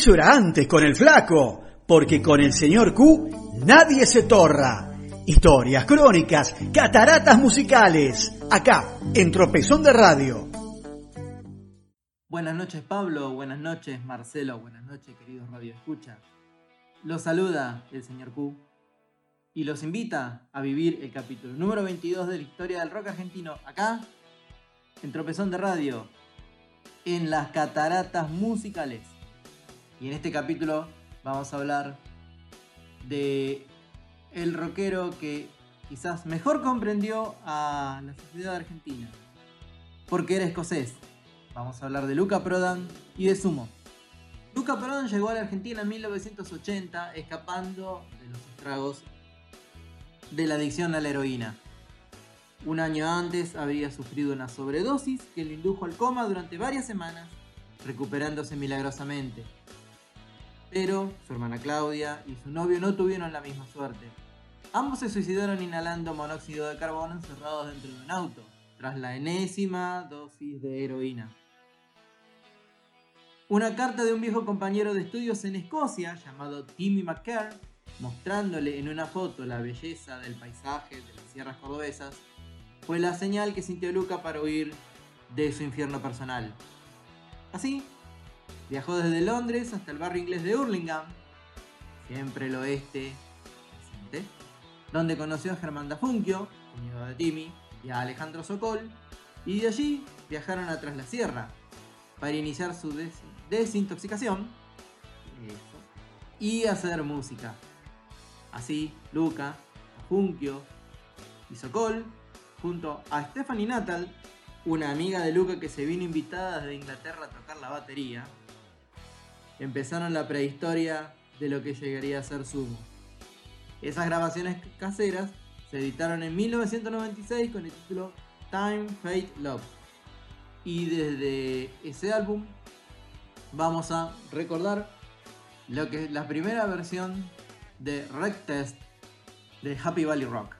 Eso era antes con el flaco, porque con el señor Q nadie se torra. Historias, crónicas, cataratas musicales, acá, en Tropezón de Radio. Buenas noches Pablo, buenas noches Marcelo, buenas noches queridos Radio Escucha. Los saluda el señor Q y los invita a vivir el capítulo número 22 de la historia del rock argentino acá, en Tropezón de Radio, en las cataratas musicales. Y en este capítulo vamos a hablar de el rockero que quizás mejor comprendió a la sociedad argentina, porque era escocés. Vamos a hablar de Luca Prodan y de Sumo. Luca Prodan llegó a la Argentina en 1980 escapando de los estragos de la adicción a la heroína. Un año antes había sufrido una sobredosis que lo indujo al coma durante varias semanas, recuperándose milagrosamente. Pero su hermana Claudia y su novio no tuvieron la misma suerte. Ambos se suicidaron inhalando monóxido de carbono encerrados dentro de un auto, tras la enésima dosis de heroína. Una carta de un viejo compañero de estudios en Escocia, llamado Timmy McCare, mostrándole en una foto la belleza del paisaje de las sierras cordobesas, fue la señal que sintió Luca para huir de su infierno personal. Así, Viajó desde Londres hasta el barrio inglés de Hurlingham, siempre el oeste donde conoció a Germán Dafunquio, cuñado de Timmy, y a Alejandro Sokol, y de allí viajaron a Tras la Sierra para iniciar su desintoxicación y hacer música. Así, Luca, Dafunquio y Sokol, junto a Stephanie Natal, una amiga de Luca que se vino invitada desde Inglaterra a tocar la batería, empezaron la prehistoria de lo que llegaría a ser Sumo. Esas grabaciones caseras se editaron en 1996 con el título Time, Fate, Love. Y desde ese álbum vamos a recordar lo que es la primera versión de Rec Test de Happy Valley Rock.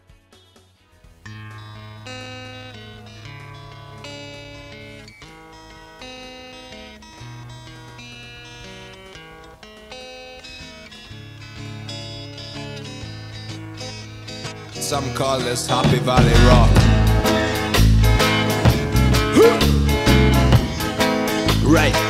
Some call this Happy Valley Rock. Right.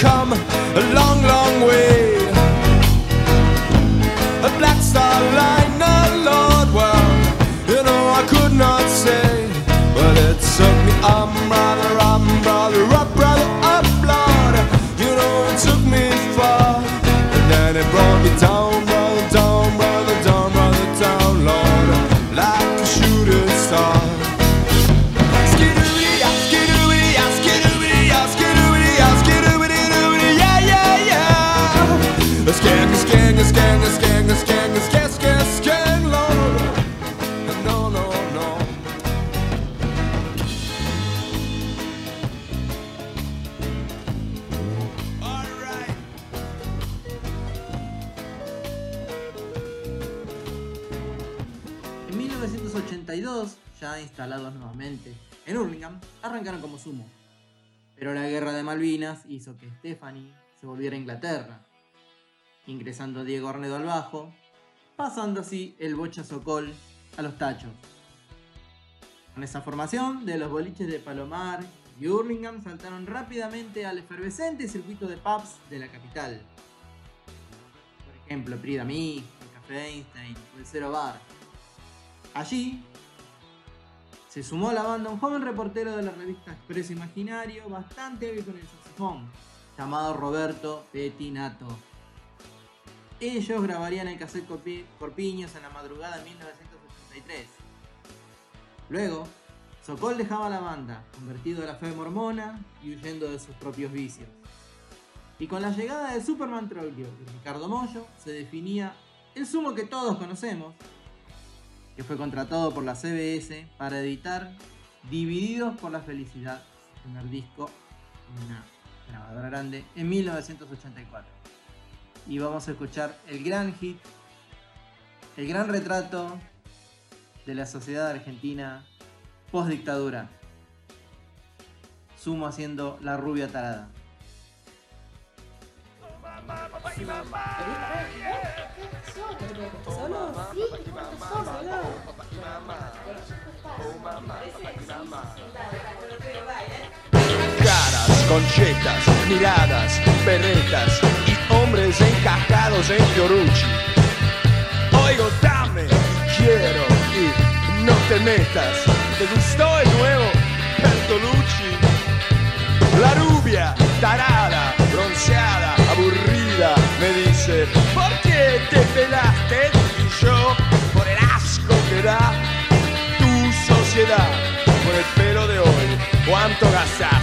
Come en Hurlingham, arrancaron como sumo. Pero la guerra de Malvinas hizo que Stephanie se volviera a Inglaterra, ingresando Diego Arnedo al bajo, pasando así el Bocha Sokol a los tachos. Con esa formación de los boliches de Palomar y Hurlingham saltaron rápidamente al efervescente circuito de pubs de la capital. Por ejemplo, Prida Mi, el Café Einstein o el Cero Bar. Allí se sumó a la banda un joven reportero de la revista Expreso Imaginario, bastante hábil con el saxofón, llamado Roberto Petinato. Ellos grabarían el cassette Corpi- Corpiños en la madrugada de 1983. Luego, Sokol dejaba la banda, convertido a la fe mormona y huyendo de sus propios vicios. Y con la llegada de Superman Troglio y Ricardo Mollo, se definía el sumo que todos conocemos, que fue contratado por la CBS para editar Divididos por la Felicidad, primer disco, una grabadora grande, en 1984. Y vamos a escuchar el gran hit, el gran retrato de la sociedad argentina post dictadura. Sumo haciendo la rubia tarada. ¿Solo? Caras, conchetas, miradas, berretas y hombres encajados en Fiorucci. Oigo, dame, quiero y no te metas. ¿Te gustó el nuevo Bertolucci? La rubia, tarada, bronceada, aburrida, me dice, ¿por qué te pelaste? Y yo, por el asco que da por el pelo de hoy, ¿cuánto gastaste?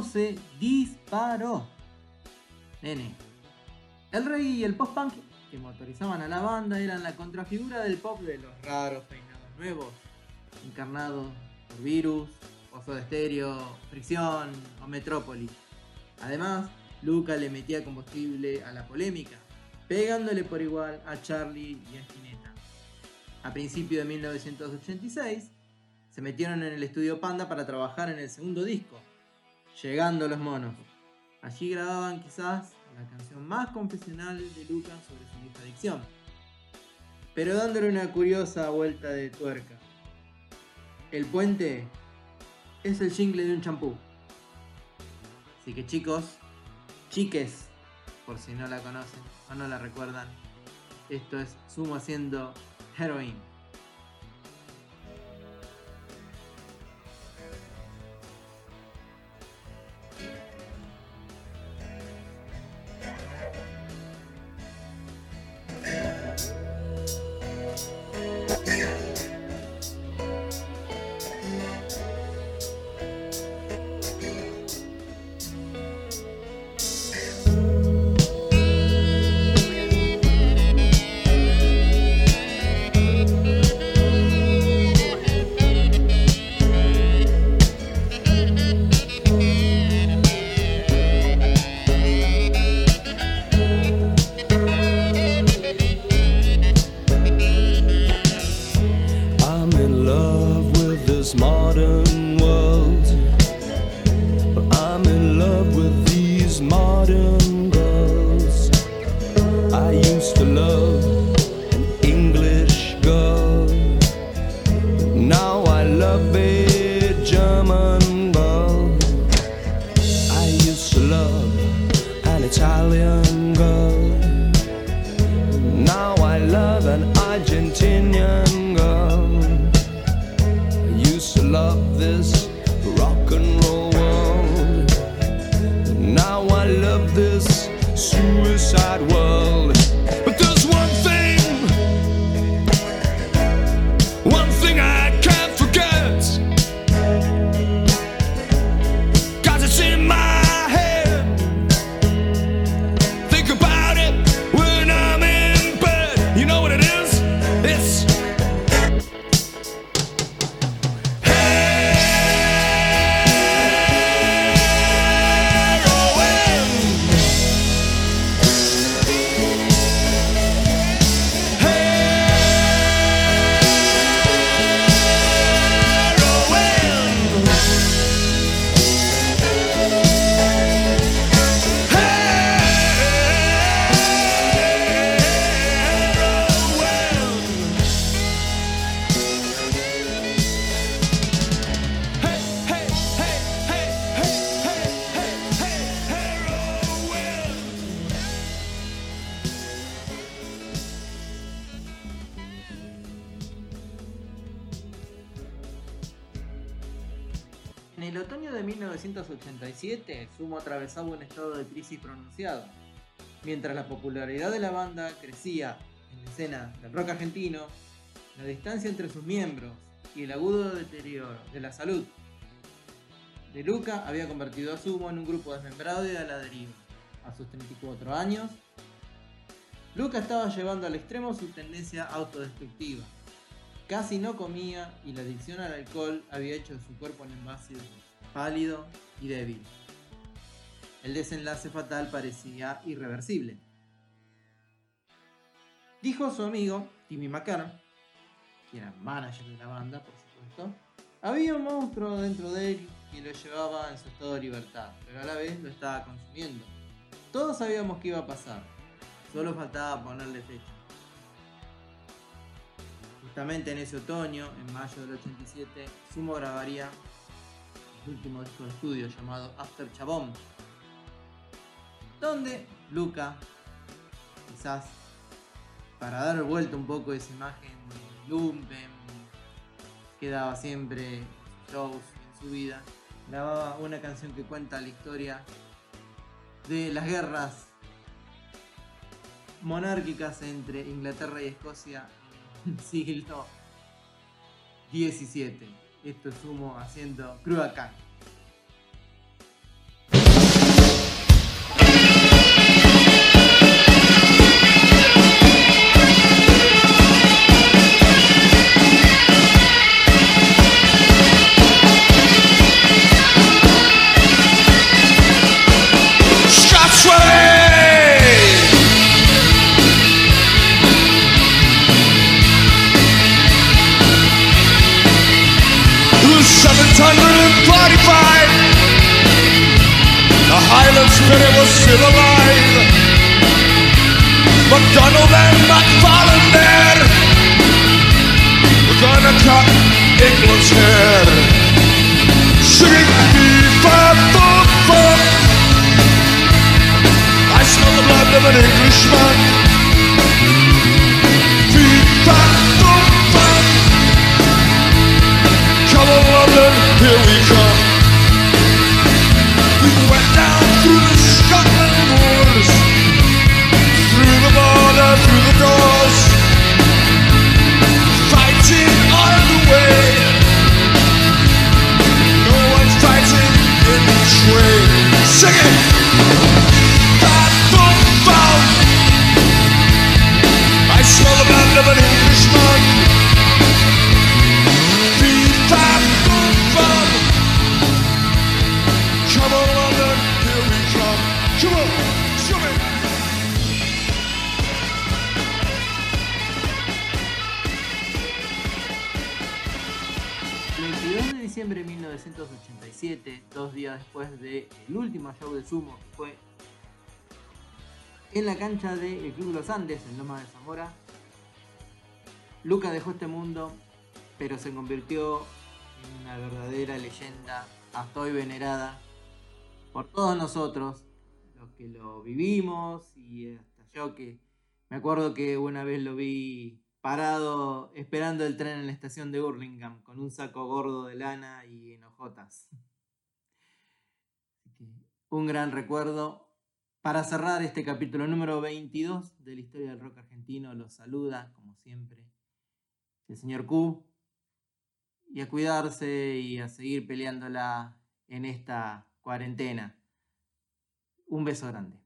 Se disparó. Nene. El reggae y el post-punk que motorizaban a la banda eran la contrafigura del pop de los raros peinados nuevos, encarnados por Virus, Oso de Estéreo, Fricción o Metrópolis. Además, Luca le metía combustible a la polémica, pegándole por igual a Charlie y a Spinetta. A principios de 1986, se metieron en el estudio Panda para trabajar en el segundo disco, Llegando los Monos. Allí grababan quizás la canción más confesional de Lucas sobre su adicción, pero dándole una curiosa vuelta de tuerca. El puente es el jingle de un champú. Así que chicos, chiques, por si no la conocen o no la recuerdan, esto es Sumo haciendo Heroin. Love an Argentinian 1987, Sumo atravesaba un estado de crisis pronunciado. Mientras la popularidad de la banda crecía en la escena del rock argentino, la distancia entre sus miembros y el agudo deterioro de la salud de Luca había convertido a Sumo en un grupo desmembrado y a la deriva. A sus 34 años, Luca estaba llevando al extremo su tendencia autodestructiva. Casi no comía y la adicción al alcohol había hecho de su cuerpo un envase pálido y débil. El desenlace fatal parecía irreversible. Dijo su amigo Timmy McCarr, que era manager de la banda, por supuesto, había un monstruo dentro de él que lo llevaba en su estado de libertad, pero a la vez lo estaba consumiendo. Todos sabíamos que iba a pasar, solo faltaba ponerle fecha. Justamente en ese otoño, en mayo del 87, Sumo grabaría último disco de estudio llamado After Chabón, donde Luca, quizás para dar vuelta un poco esa imagen de Lumpen, que daba siempre shows en su vida, grababa una canción que cuenta la historia de las guerras monárquicas entre Inglaterra y Escocia en el siglo XVII. Esto es sumo haciendo Cruda Can. McDonald and McFarlane there. We're gonna cut England's hair. Singing boom boom. I smell the blood of an Englishman. Diciembre de 1987, dos días después del último show de Sumo, que fue en la cancha del Club Los Andes, en Loma de Zamora, Luca dejó este mundo, pero se convirtió una verdadera leyenda, hasta hoy venerada por todos nosotros, los que lo vivimos y hasta yo que me acuerdo que una vez lo vi parado esperando el tren en la estación de Burlingame con un saco gordo de lana y enojotas. un gran recuerdo. Para cerrar este capítulo número 22 de la historia del rock argentino, los saluda, como siempre, el señor Q. Y a cuidarse y a seguir peleándola en esta cuarentena. Un beso grande.